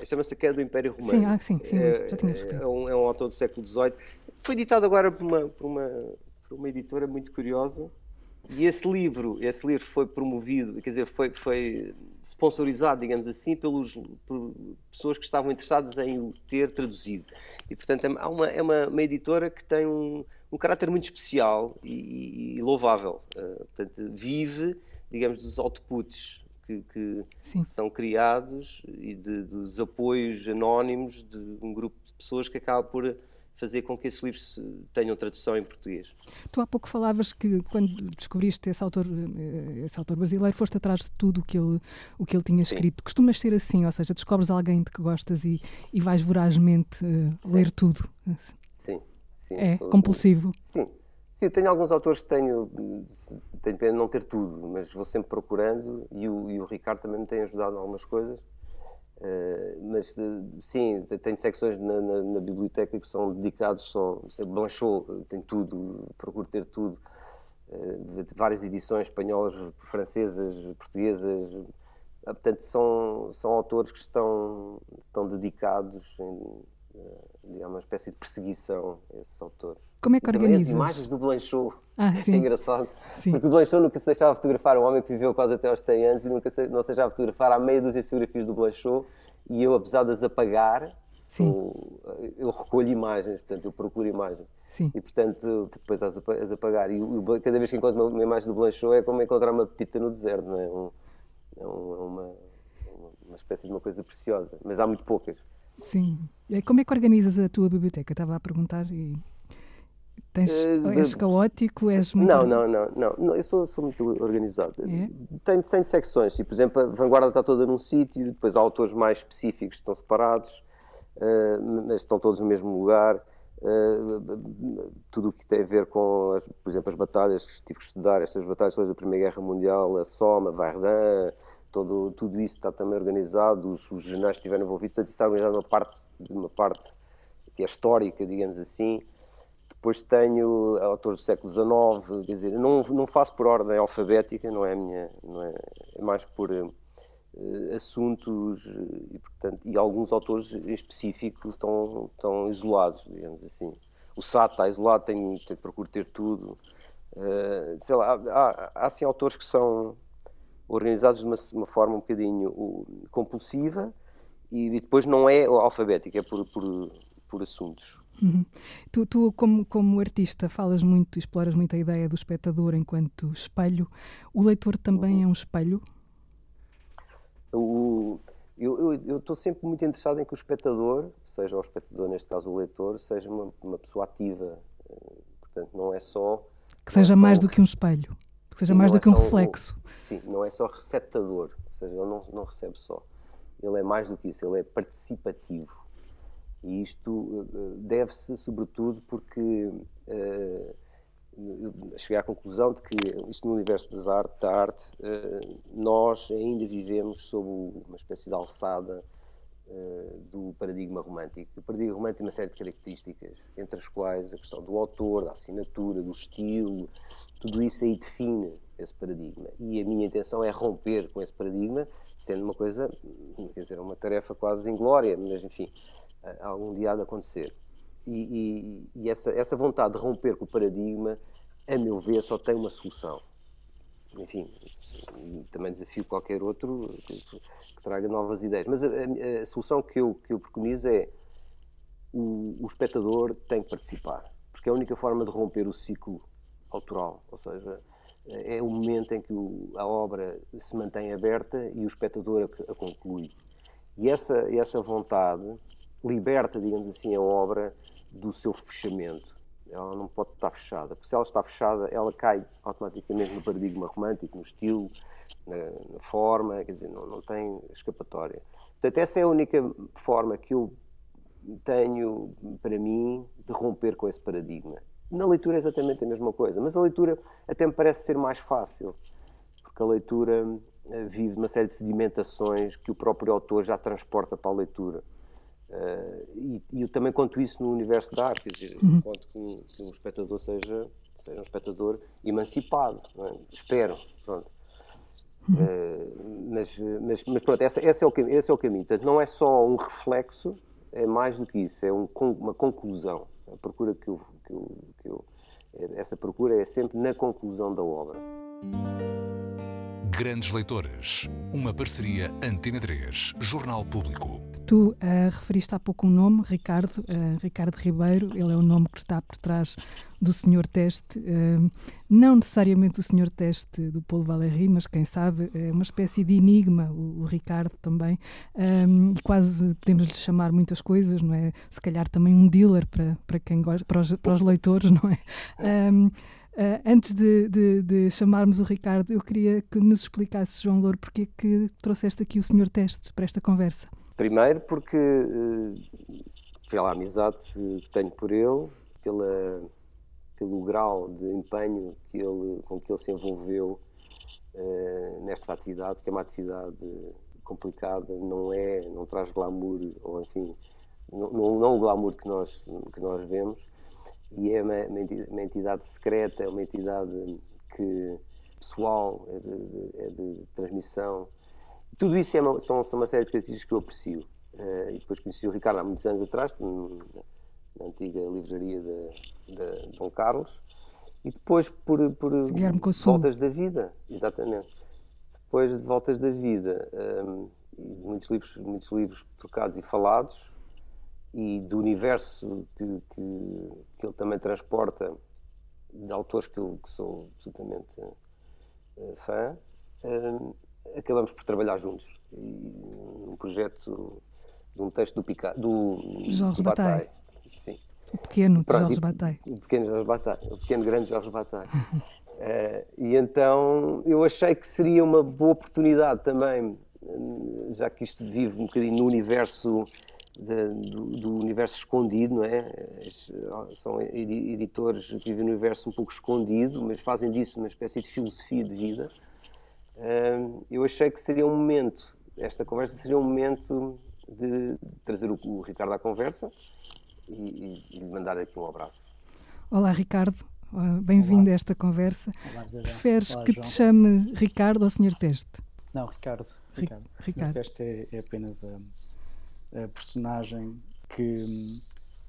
Chama-se Queda do Império Romano. Sim, ah, sim, sim, é, já tinha é, um, é um autor do século XVIII. Foi editado agora por uma, por uma, por uma editora muito curiosa. E esse livro, esse livro foi promovido, quer dizer, foi, foi sponsorizado, digamos assim, pelos, por pessoas que estavam interessadas em o ter traduzido. E, portanto, é uma, é uma, uma editora que tem um, um caráter muito especial e, e louvável. Uh, portanto, vive, digamos, dos outputs que, que são criados e de, dos apoios anónimos de um grupo de pessoas que acaba por fazer com que esses livros tenham tradução em português. Tu há pouco falavas que quando descobriste esse autor, eh, esse autor brasileiro, foste atrás de tudo o que ele, o que ele tinha escrito. Sim. Costumas ser assim, ou seja, descobres alguém de que gostas e, e vais vorazmente uh, ler tudo. Sim, sim. É compulsivo. Sim, Sim, tenho alguns autores que tenho, tenho pena de não ter tudo, mas vou sempre procurando e o, e o Ricardo também me tem ajudado em algumas coisas. Uh, mas sim, tenho secções na, na, na, biblioteca que são dedicados só. Blanchot tem tudo, procuro ter tudo. Uh, várias edições espanholas, francesas, portuguesas. Uh, portanto, são, são autores que estão, estão dedicados digamos, uma espécie de perseguição a esses autores. Como é que organizas? As imagens do Blanchot. Ah, sim. É engraçado. Sim. Porque o Blanchot nunca se deixava fotografar. Um homem que viveu quase até aos 100 anos e nunca se, não se deixava fotografar. Há meia dúzia de fotografias do Blanchot e eu, apesar de as apagar, sou, eu recolho imagens, portanto, eu procuro imagens. Sim. E, portanto, depois as, as apagar. E cada vez que encontro uma, uma, imagem do Blanchot é como encontrar uma pepita no deserto, não é? Um, é, é uma, uma espécie de uma coisa preciosa. Mas há muito poucas. Sim. Como é que organizas a tua biblioteca? Estava a perguntar e. Tens, uh, és caótico? És muito... não, não, não, não, não. Eu sou, sou muito organizado. É? Tenho, tenho secções. E, por exemplo, a vanguarda está toda num sítio, depois há autores mais específicos que estão separados, uh, mas estão todos no mesmo lugar. Uh, tudo o que tem a ver com, as, por exemplo, as batalhas que tive que estudar, estas batalhas da Primeira Guerra Mundial, a Somme, a Verdun, todo, tudo isso está também organizado, os, os jornais estiveram envolvidos, portanto, isso está organizado uma parte, uma parte que é histórica, digamos assim. Depois tenho autores do século XIX, quer dizer, não, não faço por ordem alfabética, não é minha, não é, é mais por uh, assuntos e, portanto, e alguns autores em específico estão, estão isolados, digamos assim. O SAT está isolado, tenho, tenho procuro ter tudo. Uh, sei lá, há, há assim autores que são organizados de uma, uma forma um bocadinho compulsiva e, e, depois não é alfabética, é por, por, por assuntos. Uhum. Tu, tu como, como artista, falas muito, exploras muito a ideia do espectador enquanto espelho. O leitor também uhum. é um espelho? O, Eu estou sempre muito interessado em que o espectador, seja o espectador, neste caso o leitor, seja uma, uma pessoa ativa. Portanto, não é só. Que seja é mais do que um espelho. Que seja sim, mais do é que um reflexo. Um, sim, não é só receptador. Ou seja, ele não, não recebe só. Ele é mais do que isso, ele é participativo. E isto deve-se, sobretudo, porque uh, cheguei à conclusão de que isto no universo das arte, da arte, nós ainda vivemos sob uma espécie de alçada do paradigma romântico. O paradigma romântico tem uma série de características, entre as quais a questão do autor, da assinatura, do estilo, tudo isso aí define esse paradigma. E a minha intenção é romper com esse paradigma, sendo uma coisa, quer dizer, uma tarefa quase inglória, mas enfim, algum dia há de acontecer. E, e, e, essa, essa vontade de romper com o paradigma, a meu ver, só tem uma solução. Enfim, também desafio qualquer outro que, que traga novas ideias. Mas a, a, a, solução que eu, que eu preconizo é o, o espectador tem que participar, porque é a única forma de romper o ciclo autoral, ou seja, é o momento em que o, a obra se mantém aberta e o espectador a, a conclui. E essa, essa vontade liberta, digamos assim, a obra do seu fechamento. Ela não pode estar fechada, porque se ela está fechada, ela cai automaticamente no paradigma romântico, no estilo, na, na forma, quer dizer, não, não tem escapatória. Portanto, essa é a única forma que eu tenho, para mim, de romper com esse paradigma. Na leitura é exatamente a mesma coisa, mas a leitura até me parece ser mais fácil, porque a leitura eh, vive uma série de sedimentações que o próprio autor já transporta para a leitura. Uh, e, e, eu também conto isso no universo da arte, quer dizer, uhum. conto que um, que um, espectador seja, seja um espectador emancipado, é? espero, pronto. Uhum. Uh, mas, mas, mas, pronto, esse, esse, é o, esse é o caminho. Portanto, não é só um reflexo, é mais do que isso, é um, uma conclusão. A procura que eu, que eu, que eu, essa procura é sempre na conclusão da obra. Grandes Leitores, uma parceria Antena 3, Jornal Público. Tu uh, referiste há pouco um nome, Ricardo, uh, Ricardo Ribeiro, ele é o nome que está por trás do Senhor Teste, uh, não necessariamente o Senhor Teste do Paulo Valéry, mas quem sabe, é uma espécie de enigma, o, o Ricardo também, um, e quase podemos lhe chamar muitas coisas, não é? Se calhar também um dealer para, para quem gosta, para os, para os leitores, não é? Um, Uh, antes de, de, de, chamarmos o Ricardo, eu queria que nos explicasse, João Louro, porque é que trouxeste aqui o Senhor Teste para esta conversa. Primeiro porque uh, pela amizade que tenho por ele, pela, pelo grau de empenho que ele, com que ele se envolveu uh, nesta atividade, que é uma atividade complicada, não é, não traz glamour, ou enfim, não, não, não o glamour que nós, que nós vemos, e é uma, uma entidade secreta, é uma entidade que pessoal, é de, é de transmissão. Tudo isso é uma, são, são uma série de características que eu aprecio. Uh, e depois conheci o Ricardo há muitos anos atrás, na antiga livraria de, de Dom Carlos, e depois por, por voltas da vida, exatamente. Depois de voltas da vida, um, ehm, muitos livros, muitos livros trocados e falados, e do universo que, que, que, ele também transporta de autores que eu que sou absolutamente uh, fã, uh, acabamos por trabalhar juntos. E um projeto de um texto do, Pica, do Jorge Bataille. Sim. O pequeno Pronto, Jorge Bataille. O pequeno Jorge Bataille, o pequeno grande Jorge Bataille. uh, e então eu achei que seria uma boa oportunidade também, já que isto vive um bocadinho no universo de, do, do, universo escondido, não é? São editores que vivem no universo um pouco escondido, mas fazem disso uma espécie de filosofia de vida. Eu achei que seria um momento, esta conversa seria um momento de trazer o, o Ricardo à conversa e, e, lhe mandar aqui um abraço. Olá, Ricardo. Bem-vindo a esta conversa. Olá, Preferes Olá, que João. te chame Ricardo ou Sr. Teste? Não, Ricardo. Ricardo. Ricardo. Sr. Teste é, é apenas a a personagem que,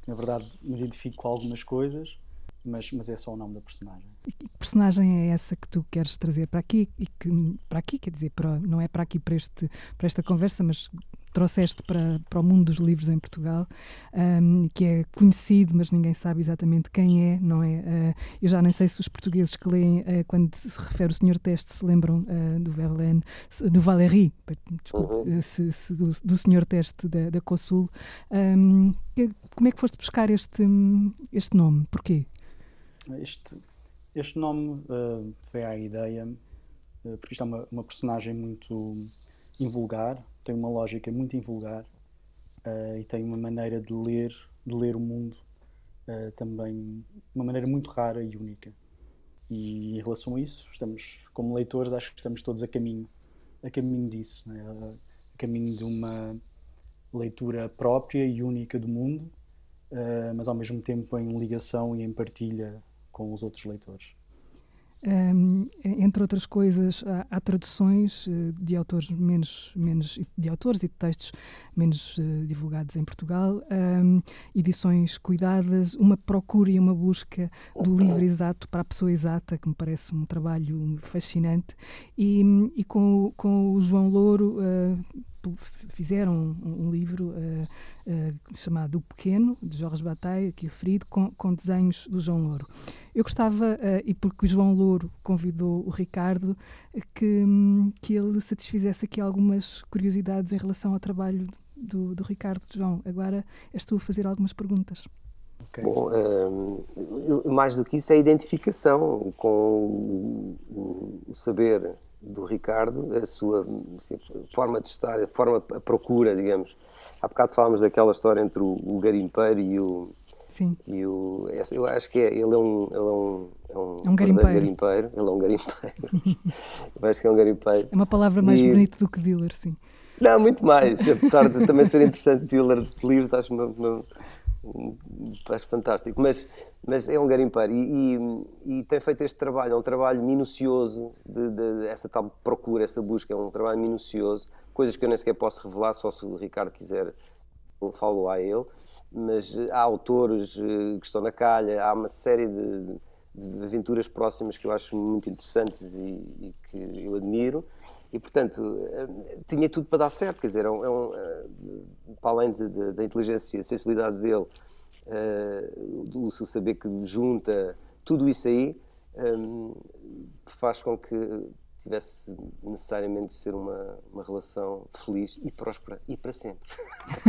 na verdade, me identifico com algumas coisas, mas, mas é só o nome da personagem. E que personagem é essa que tu queres trazer para aqui? E que, para aqui, quer dizer, para, não é para aqui, para, este, para esta conversa, mas trouxeste para, para o mundo dos livros em Portugal, um, que é conhecido, mas ninguém sabe exatamente quem é, não é? Uh, eu já nem sei se os portugueses que leem, uh, quando se refere o Senhor Teste, se lembram uh, do Verlaine, do Valéry, desculpe, uhum. se, se, do, do Senhor Teste da, da Cossul. Um, como é que foste buscar este, este nome? Porquê? Este, este nome veio à ideia porque isto é uma, uma personagem muito invulgar, tem uma lógica muito invulgar uh, e tem uma maneira de ler, de ler o mundo uh, também, uma maneira muito rara e única. E em relação a isso, estamos, como leitores, acho que estamos todos a caminho, a caminho disso, né? a caminho de uma leitura própria e única do mundo, uh, mas ao mesmo tempo em ligação e em partilha com os outros leitores. Um, entre outras coisas, há, há, traduções eh, de autores menos, menos de autores e de textos menos uh, divulgados em Portugal, um, edições cuidadas, uma procura e uma busca do livro exato para a pessoa exata, que me parece um trabalho fascinante, e, e com, com o João Louro uh, fizeram um, um livro uh, uh, chamado O Pequeno, de Jorge Bataille, aqui referido, com, com desenhos do João Louro. Eu gostava, uh, e porque o João Louro convidou o Ricardo, que, que ele satisfizesse aqui algumas curiosidades em relação ao trabalho do, do Ricardo. João, agora és tu a fazer algumas perguntas. Okay. Bom, um, mais do que isso é a identificação com o, o saber do Ricardo, a sua assim, forma de estar, a forma, a procura, digamos. Há bocado falámos daquela história entre o, o garimpeiro e o. Sim. E o, eu acho que é, ele é um, ele é um, é um, é um garimpeiro. garimpeiro. Ele é um garimpeiro. eu acho que é um garimpeiro. É uma palavra mais e... bonita do que dealer, sim. Não, muito mais. Apesar de também ser interessante dealer de livros, acho uma, uma acho fantástico, mas, mas é um garimpeiro. E, e, e, tem feito este trabalho, é um trabalho minucioso de, de, de, essa tal procura, essa busca, é um trabalho minucioso, coisas que eu nem sequer posso revelar, só se o Ricardo quiser falo a ele, mas há autores eh, que estão na calha, há uma série de, de aventuras próximas que eu acho muito interessantes e, e que eu admiro. E portanto eh, tinha tudo para dar certo, quer dizer, é um, é um, para além de, de, da inteligência e sensibilidade dele, uh, o seu saber que junta tudo isso aí um, faz com que tivesse necessariamente de ser uma, uma relação feliz e próspera e para sempre.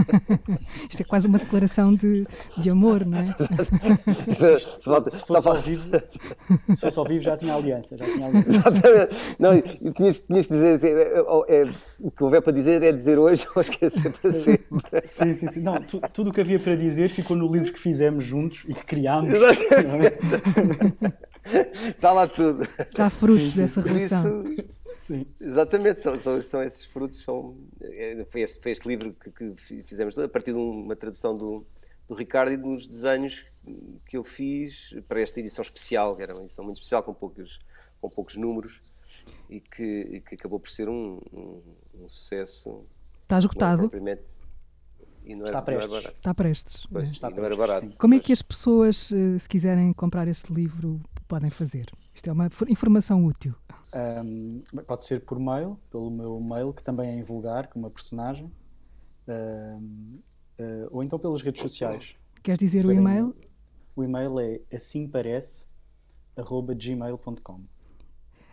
Isto é quase uma declaração de, de amor, não é? se, se, se, fosse ao vivo, se fosse ao vivo já tinha aliança. Já tinha aliança. Exatamente. Não, tinhas, tinhas de dizer assim, é, é, é, o que houver para dizer é dizer hoje ou esquecer para sempre. Sim, sim, sim. Não, tu, tudo o que havia para dizer ficou no livro que fizemos juntos e que criámos. Exatamente. Está lá tudo. Já há frutos sim, dessa relação. Isso, sim. Exatamente, são, são, são, esses frutos. São, é, foi, este, foi este livro que, que, fizemos a partir de uma tradução do, do Ricardo e dos desenhos que eu fiz para esta edição especial, que era uma edição muito especial, com poucos, com poucos números e que, e que acabou por ser um, um, um sucesso. Está esgotado. Está, prestes. está prestes. Pois, está prestes. Não era barato. Como é que as pessoas, eh, se quiserem comprar este livro, podem fazer? Isto é uma informação útil. Um, pode ser por mail, pelo meu mail, que também é em vulgar, com uma personagem, um, uh, ou então pelas redes sociais. Queres dizer o e-mail? O e-mail é assimparece.gmail.com.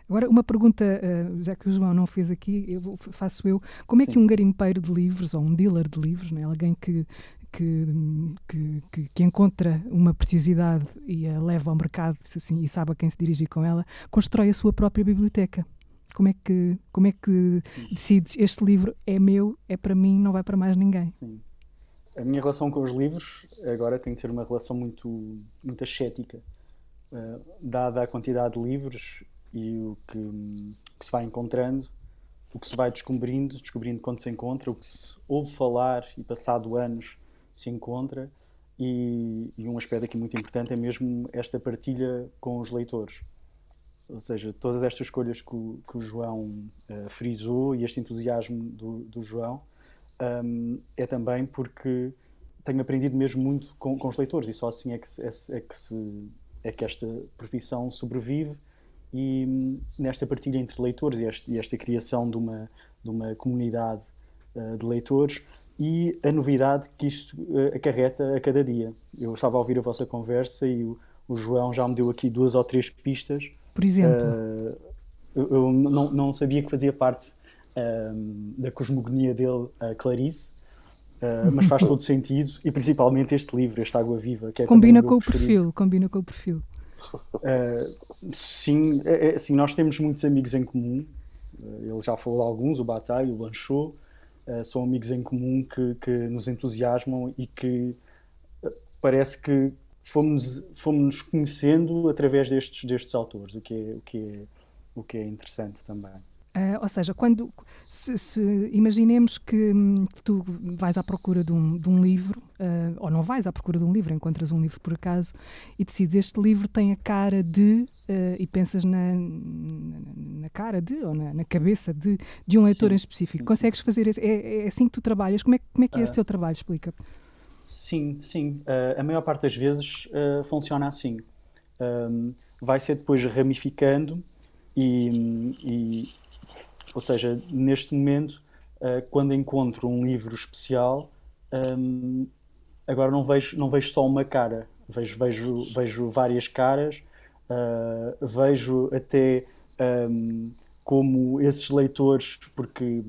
Agora, uma pergunta, uh, já que o João não fez aqui, eu faço eu. Como é Sim. que um garimpeiro de livros, ou um dealer de livros, né, alguém que, que, que, que, encontra uma preciosidade e a leva ao mercado assim, e sabe a quem se dirigir com ela, constrói a sua própria biblioteca. Como é que, como é que decides este livro é meu, é para mim, não vai para mais ninguém? Sim. A minha relação com os livros agora tem de ser uma relação muito, muito ascética. Uh, dada a quantidade de livros e o que, que se vai encontrando, o que se vai descobrindo, descobrindo quando se encontra, o que se ouve falar e passado anos se encontra e, e, um aspecto aqui muito importante é mesmo esta partilha com os leitores. Ou seja, todas estas escolhas que o, que o João uh, frisou e este entusiasmo do, do João um, é também porque tenho aprendido mesmo muito com, com os leitores e só assim é que, é, é, que se, é que esta profissão sobrevive e um, nesta partilha entre leitores e, este, e esta criação de uma, de uma comunidade uh, de leitores e a novidade que isto uh, acarreta a cada dia. Eu estava a ouvir a vossa conversa e o, o João já me deu aqui duas ou três pistas. Por exemplo? eu, eu não, não, sabia que fazia parte da cosmogonia dele, a Clarice, Uh, mas faz todo sentido e principalmente este livro, este Água Viva, que é combina com o perfil, combina com o perfil. Uh, sim, é, é, assim, nós temos muitos amigos em comum. Uh, ele já falou de alguns, o Bataille, o Lanchot, são amigos em comum que, que nos entusiasmam e que parece que fomos, fomos conhecendo através destes, destes autores, o que é, o que é, o que é interessante também. Uh, ou seja, quando se, se imaginemos que, hum, que, tu vais à procura de um, de um livro, uh, ou não vais à procura de um livro, encontras um livro por acaso e decides este livro tem a cara de, uh, e pensas na, na cara de, ou na, na cabeça de, de um leitor sim, em específico. Consegues fazer isso? É, é, assim que tu trabalhas? Como é, como é que é esse teu trabalho? Explica. Sim, sim. a maior parte das vezes funciona assim. vai ser depois ramificando e, e ou seja, neste momento, uh, quando encontro um livro especial, um, agora não vejo, não vejo só uma cara, vejo, vejo, vejo várias caras, uh, vejo até um, como esses leitores, porque,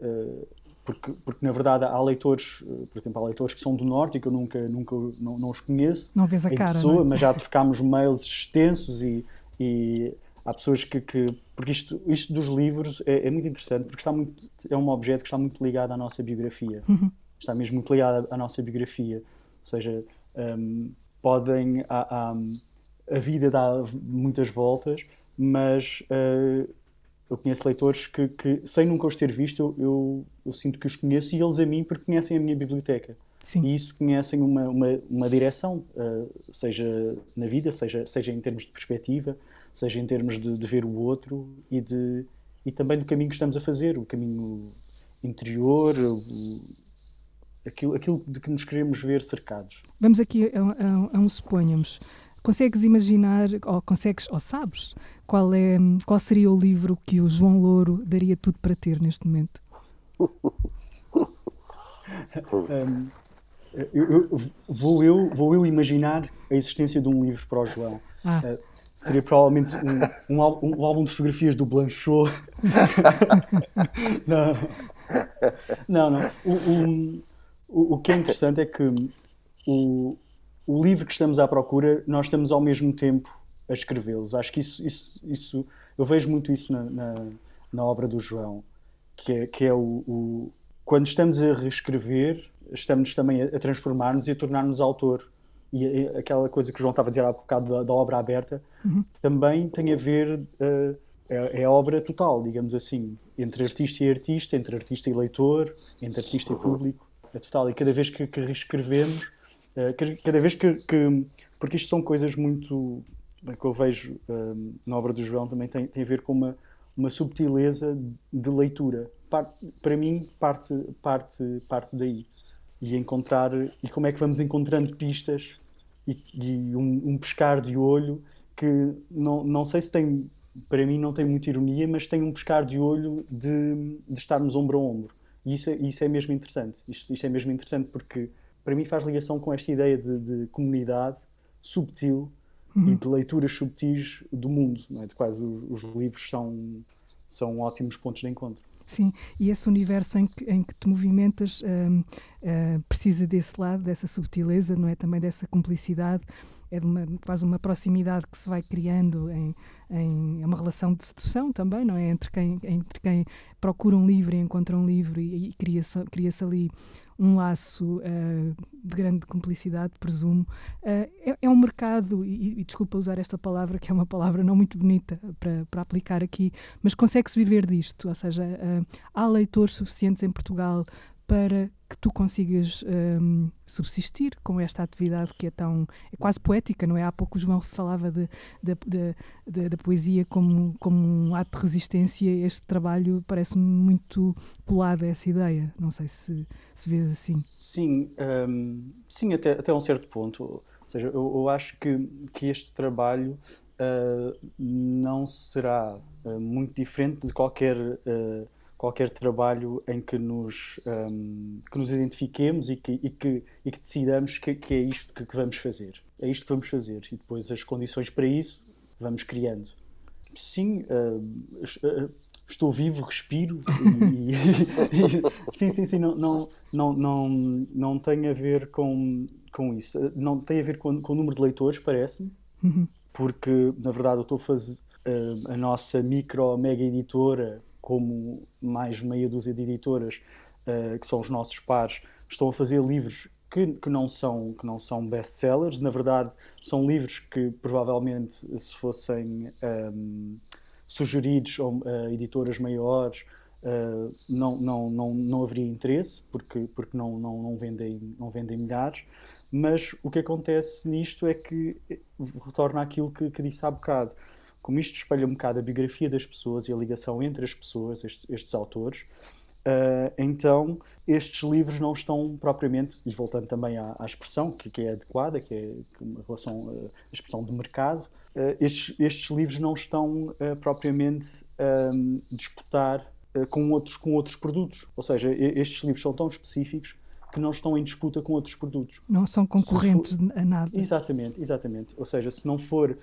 uh, porque, porque na verdade há leitores, por exemplo, há leitores que são do Norte e que eu nunca, nunca não, não os conheço. Não vês a cara. Pessoa, é? Mas já trocámos mails extensos e, e há pessoas que, que porque isto, isto dos livros é, é, muito interessante porque está muito é um objeto que está muito ligado à nossa biografia uhum. está mesmo muito ligado à, nossa biografia ou seja um, podem a, a, a, vida dá muitas voltas mas uh, eu conheço leitores que, que, sem nunca os ter visto eu, eu, sinto que os conheço e eles a mim porque conhecem a minha biblioteca Sim. e isso conhecem uma, uma, uma direção uh, seja na vida seja seja em termos de perspectiva seja em termos de, de ver o outro e, de, e também do caminho que estamos a fazer, o caminho interior, o, aquilo, aquilo de que nos queremos ver cercados. Vamos aqui a, a, a um suponhamos. Consegues imaginar, ou consegues, ou sabes, qual, é, qual seria o livro que o João Louro daria tudo para ter neste momento? um, eu, eu, vou, eu, vou eu imaginar a existência de um livro para o João. Ah. Uh, seria provavelmente um, um, álbum, um, álbum de fotografias do Blanchot. não, não. não. O, o, o, que é interessante é que o, o livro que estamos à procura, nós estamos ao mesmo tempo a escrevê-los. Acho que isso, isso, isso, eu vejo muito isso na, na, na obra do João, que é, que é o, o quando estamos a reescrever, estamos também a, a transformar-nos e a tornar-nos autor e aquela coisa que o João estava a dizer há bocado da, da obra aberta, uhum. também tem a ver, uh, é, é, obra total, digamos assim, entre artista e artista, entre artista e leitor, entre artista e público, é total. E cada vez que, que reescrevemos, uh, cada vez que, que, Porque isto são coisas muito. que eu vejo uh, na obra do João também tem, tem a ver com uma, uma subtileza de leitura. Parte, para mim, parte, parte, parte daí e encontrar e como é que vamos encontrando pistas e, e um, um, pescar de olho que não, não sei se tem, para mim não tem muita ironia, mas tem um pescar de olho de, de estarmos ombro a ombro. E isso é, isso é mesmo interessante. Isto, isto é mesmo interessante porque para mim faz ligação com esta ideia de, de comunidade subtil uhum. e de leituras subtis do mundo, é? de quais os, os livros são, são ótimos pontos de encontro. Sim, e esse universo em que, em que te movimentas uh, precisa desse lado, dessa subtileza, não é? Também dessa cumplicidade, é de uma, quase uma proximidade que se vai criando em, em é uma relação de sedução também, não é? Entre quem, entre quem procura um livro e encontra um livro e, e cria-se cria ali um laço uh, de grande cumplicidade, presumo. Uh, é, é, um mercado, e, e, desculpa usar esta palavra, que é uma palavra não muito bonita para, para aplicar aqui, mas consegue-se viver disto, ou seja, uh, há leitores suficientes em Portugal para que tu consigas um, subsistir com esta atividade que é tão é quase poética, não é? Há pouco o João falava de, de, de, da poesia como, como um ato de resistência. Este trabalho parece-me muito colado a essa ideia. Não sei se, se vês assim. Sim, um, sim até, até um certo ponto. Ou seja, eu, eu acho que, que este trabalho uh, não será uh, muito diferente de qualquer. Uh, qualquer trabalho em que nos, um, que nos identifiquemos e que, e que, e que decidamos que, que, é isto que, que, vamos fazer. É isto que vamos fazer. E depois as condições para isso vamos criando. Sim, uh, estou vivo, respiro e, e, sim, sim, sim, não, não, não, não, não tem a ver com, com isso. Não tem a ver com, com o número de leitores, parece-me, uhum. porque na verdade eu estou a fazer uh, a nossa micro, mega editora, como mais meia dúzia de editoras, uh, que são os nossos pares, estão a fazer livros que, que, não são, que não são best-sellers. Na verdade, são livros que provavelmente, se fossem um, sugeridos a editoras maiores, uh, não, não, não, não haveria interesse, porque, porque não, não, não, vendem, não vendem milhares. Mas o que acontece nisto é que retorna àquilo que, que disse há bocado. Como isto espelha um bocado a biografia das pessoas e a ligação entre as pessoas, estes, estes autores, Uh, então, estes livros não estão propriamente, e voltando também à, à expressão que, que, é adequada, que é uma relação, uh, a expressão de mercado, uh, estes, estes, livros não estão propriamente a disputar com, outros, com outros produtos. Ou seja, estes livros são tão específicos que não estão em disputa com outros produtos. Não são concorrentes for, a nada. Exatamente, exatamente. Ou seja, se não for,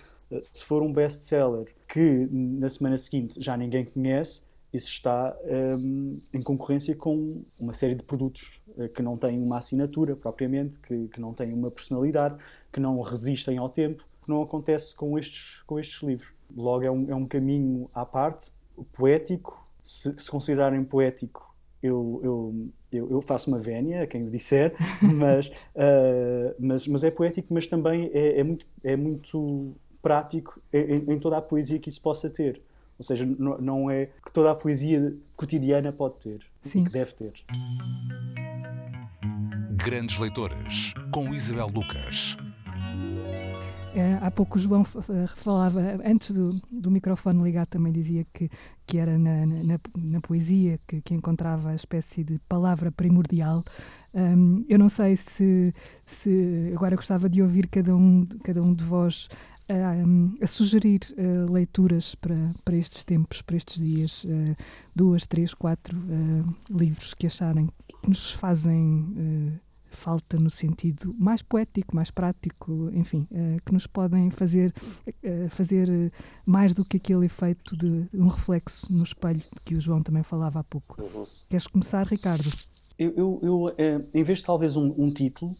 se for um best-seller que na semana seguinte já ninguém conhece, isso está um, em concorrência com uma série de produtos uh, que não têm uma assinatura propriamente, que, que, não têm uma personalidade, que não resistem ao tempo, que não acontece com estes, com estes livros. Logo, é um, é um caminho à parte, poético. Se, se considerarem poético, eu, eu, eu, eu, faço uma vénia, a quem o disser, mas, uh, mas, mas é poético, mas também é, é muito, é muito prático em, em toda a poesia que isso possa ter. Ou seja, não é que toda a poesia cotidiana pode ter Sim. e que deve ter. Grandes Leitores, com Isabel Lucas. É, há pouco o João falava, antes do, do microfone ligado, também dizia que, que era na, na, na poesia que, que, encontrava a espécie de palavra primordial. Um, eu não sei se, se agora gostava de ouvir cada um, cada um de vós a, a sugerir uh, leituras para, para estes tempos, para estes dias, uh, duas, três, quatro uh, livros que acharem que nos fazem falta no sentido mais poético, mais prático, enfim, que nos podem fazer, fazer mais do que aquele efeito de um reflexo no espelho que o João também falava há pouco. Uhum. Queres começar, Ricardo? Eu, eu, eu em vez de talvez um, um título,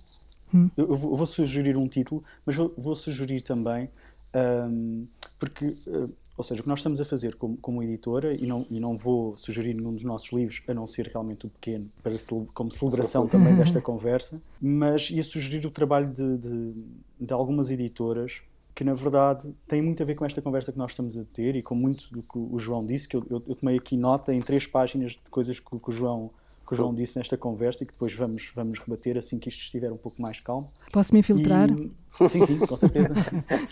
Hum. Eu, vou sugerir um título, mas vou, vou sugerir também, um, porque, uh, ou seja, o que nós estamos a fazer como, como, editora, e não, e não vou sugerir nenhum dos nossos livros, a não ser realmente o pequeno, para como celebração também desta conversa, mas ia sugerir o trabalho de, de, de algumas editoras que na verdade tem muito a ver com esta conversa que nós estamos a ter e com muito do que o João disse, que eu, eu, eu tomei aqui nota em três páginas de coisas que, que o João que o João disse nesta conversa e que depois vamos, vamos rebater assim que isto estiver um pouco mais calmo. Posso me infiltrar? E, sim, sim, com certeza.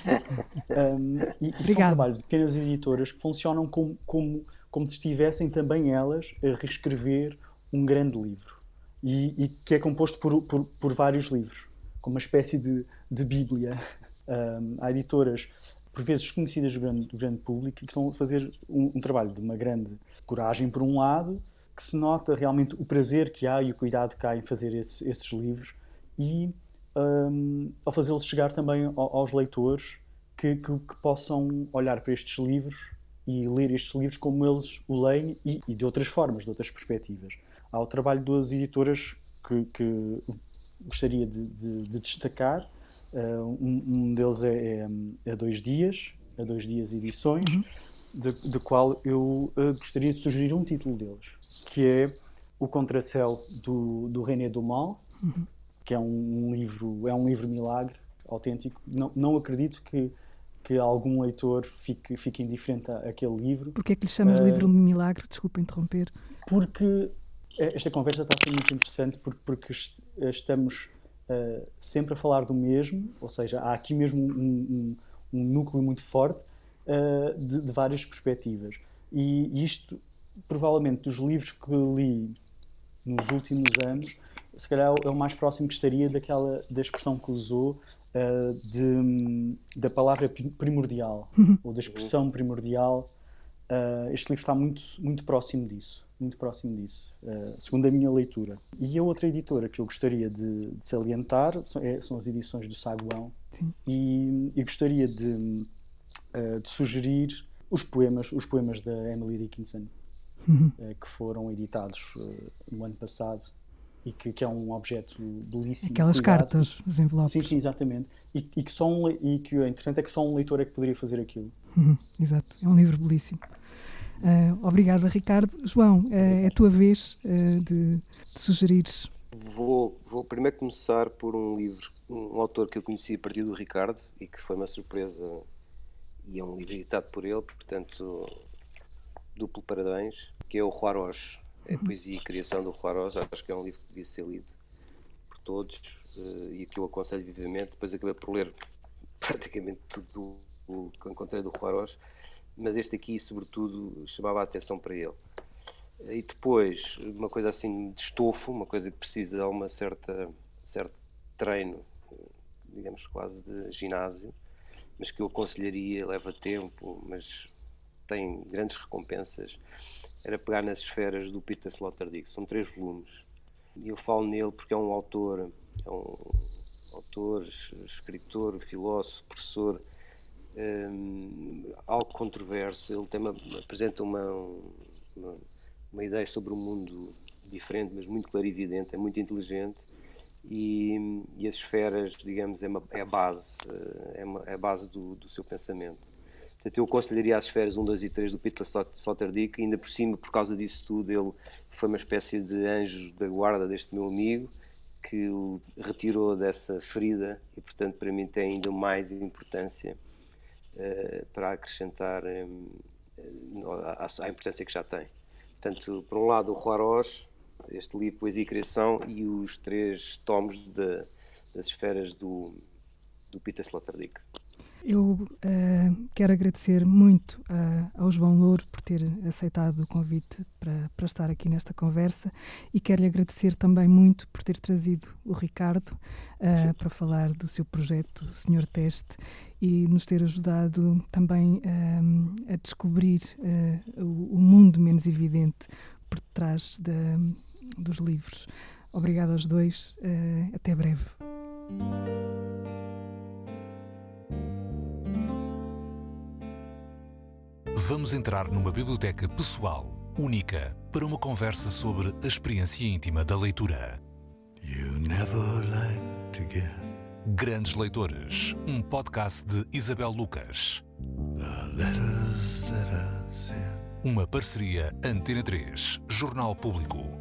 um, e, e são trabalhos de pequenas editoras que funcionam como, como, como se estivessem também elas a reescrever um grande livro e, e que é composto por, por, por, vários livros, como uma espécie de, de bíblia. Um, há editoras por vezes desconhecidas do grande, do grande público, que estão a fazer um, um, trabalho de uma grande coragem, por um lado, que se nota realmente o prazer que há e o cuidado que há em fazer esse, esses livros e um, ao fazê-los chegar também aos leitores que, que, que, possam olhar para estes livros e ler estes livros como eles o leem e, e de outras formas, de outras perspectivas. Há o trabalho das editoras que, que gostaria de, de, de destacar. Uh, um, um, deles é, é, é, Dois Dias, a Dois Dias Edições. Uhum de, de qual eu uh, gostaria de sugerir um título deles, que é O Contracel do, do René Dumas, uhum. que é um, um, livro, é um livro milagre autêntico. Não, não acredito que, que algum leitor fique, fique indiferente àquele livro. Porquê é que lhe chamas uh, livro milagre? Desculpa interromper. Porque esta conversa está a ser muito interessante porque, porque estamos uh, sempre a falar do mesmo, ou seja, há aqui mesmo um, um, um núcleo muito forte, uh, de, de, várias perspectivas. E isto, provavelmente, dos livros que li nos últimos anos, se calhar é o mais próximo que estaria daquela da expressão que usou uh, de, da palavra primordial, uhum. ou da expressão primordial. Uh, este livro está muito, muito próximo disso. muito próximo disso, segundo a minha leitura. E a outra editora que eu gostaria de, de salientar são, é, são, as edições do Saguão e, e, gostaria de, uh, de, sugerir os poemas, os poemas da Emily Dickinson, uhum. uh, que foram editados no ano passado e que, que, é um objeto belíssimo. Aquelas cuidado. cartas, os envelopes. Sim, sim, exatamente. E, e que só um, e que é interessante é que só um leitor é que poderia fazer aquilo. Uhum, exato, é um livro belíssimo. Uh, obrigada, Ricardo. João, uh, é a tua vez uh, de, de sugerires. Vou, vou primeiro começar por um livro, um autor que eu conheci a partir do Ricardo e que foi uma surpresa e é um livro editado por ele, portanto, duplo parabéns, que é o Juarós. É a poesia e criação do Juarós. Acho que é um livro que devia ser lido por todos e que eu aconselho vivamente. Depois acabei por ler praticamente tudo o que encontrei do Juarós mas este aqui, sobretudo, chamava a atenção para ele. E depois, uma coisa assim de estofo, uma coisa que precisa de uma certa certo treino, digamos quase de ginásio, mas que eu aconselharia, leva tempo, mas tem grandes recompensas, era pegar nas esferas do Peter Sloterdijk. São três volumes. E eu falo nele porque é um autor, é um autor, escritor, filósofo, professor um, algo controverso. Ele tem uma, apresenta uma, uma, uma, ideia sobre o um mundo diferente, mas muito clarividente, é muito inteligente. E, e as esferas, digamos, é, uma, é a base, eh, é, uma, é a base do, do seu pensamento. Portanto, eu aconselharia as esferas 1, 2 e 3 do Peter Sloterdijk, ainda por cima, por causa disso tudo, ele foi uma espécie de anjo da guarda deste meu amigo, que o retirou dessa ferida e, portanto, para mim tem ainda mais importância uh, para acrescentar um, à, à, importância que já tem. Portanto, por um lado, o Juarós, este livro Poesia e Criação, e os três tomos de, das esferas do, do Peter Sloterdijk. Eu uh, quero agradecer muito uh, ao João Louro por ter aceitado o convite para, para estar aqui nesta conversa e quero-lhe agradecer também muito por ter trazido o Ricardo uh, para falar do seu projeto Senhor Teste e nos ter ajudado também a descobrir o, o, mundo menos evidente por trás dos livros. Obrigada aos dois. até breve. Vamos entrar numa biblioteca pessoal, única, para uma conversa sobre a experiência íntima da leitura. Grandes Leitores, um podcast de Isabel Lucas. Uma parceria Antena 3, Jornal Público.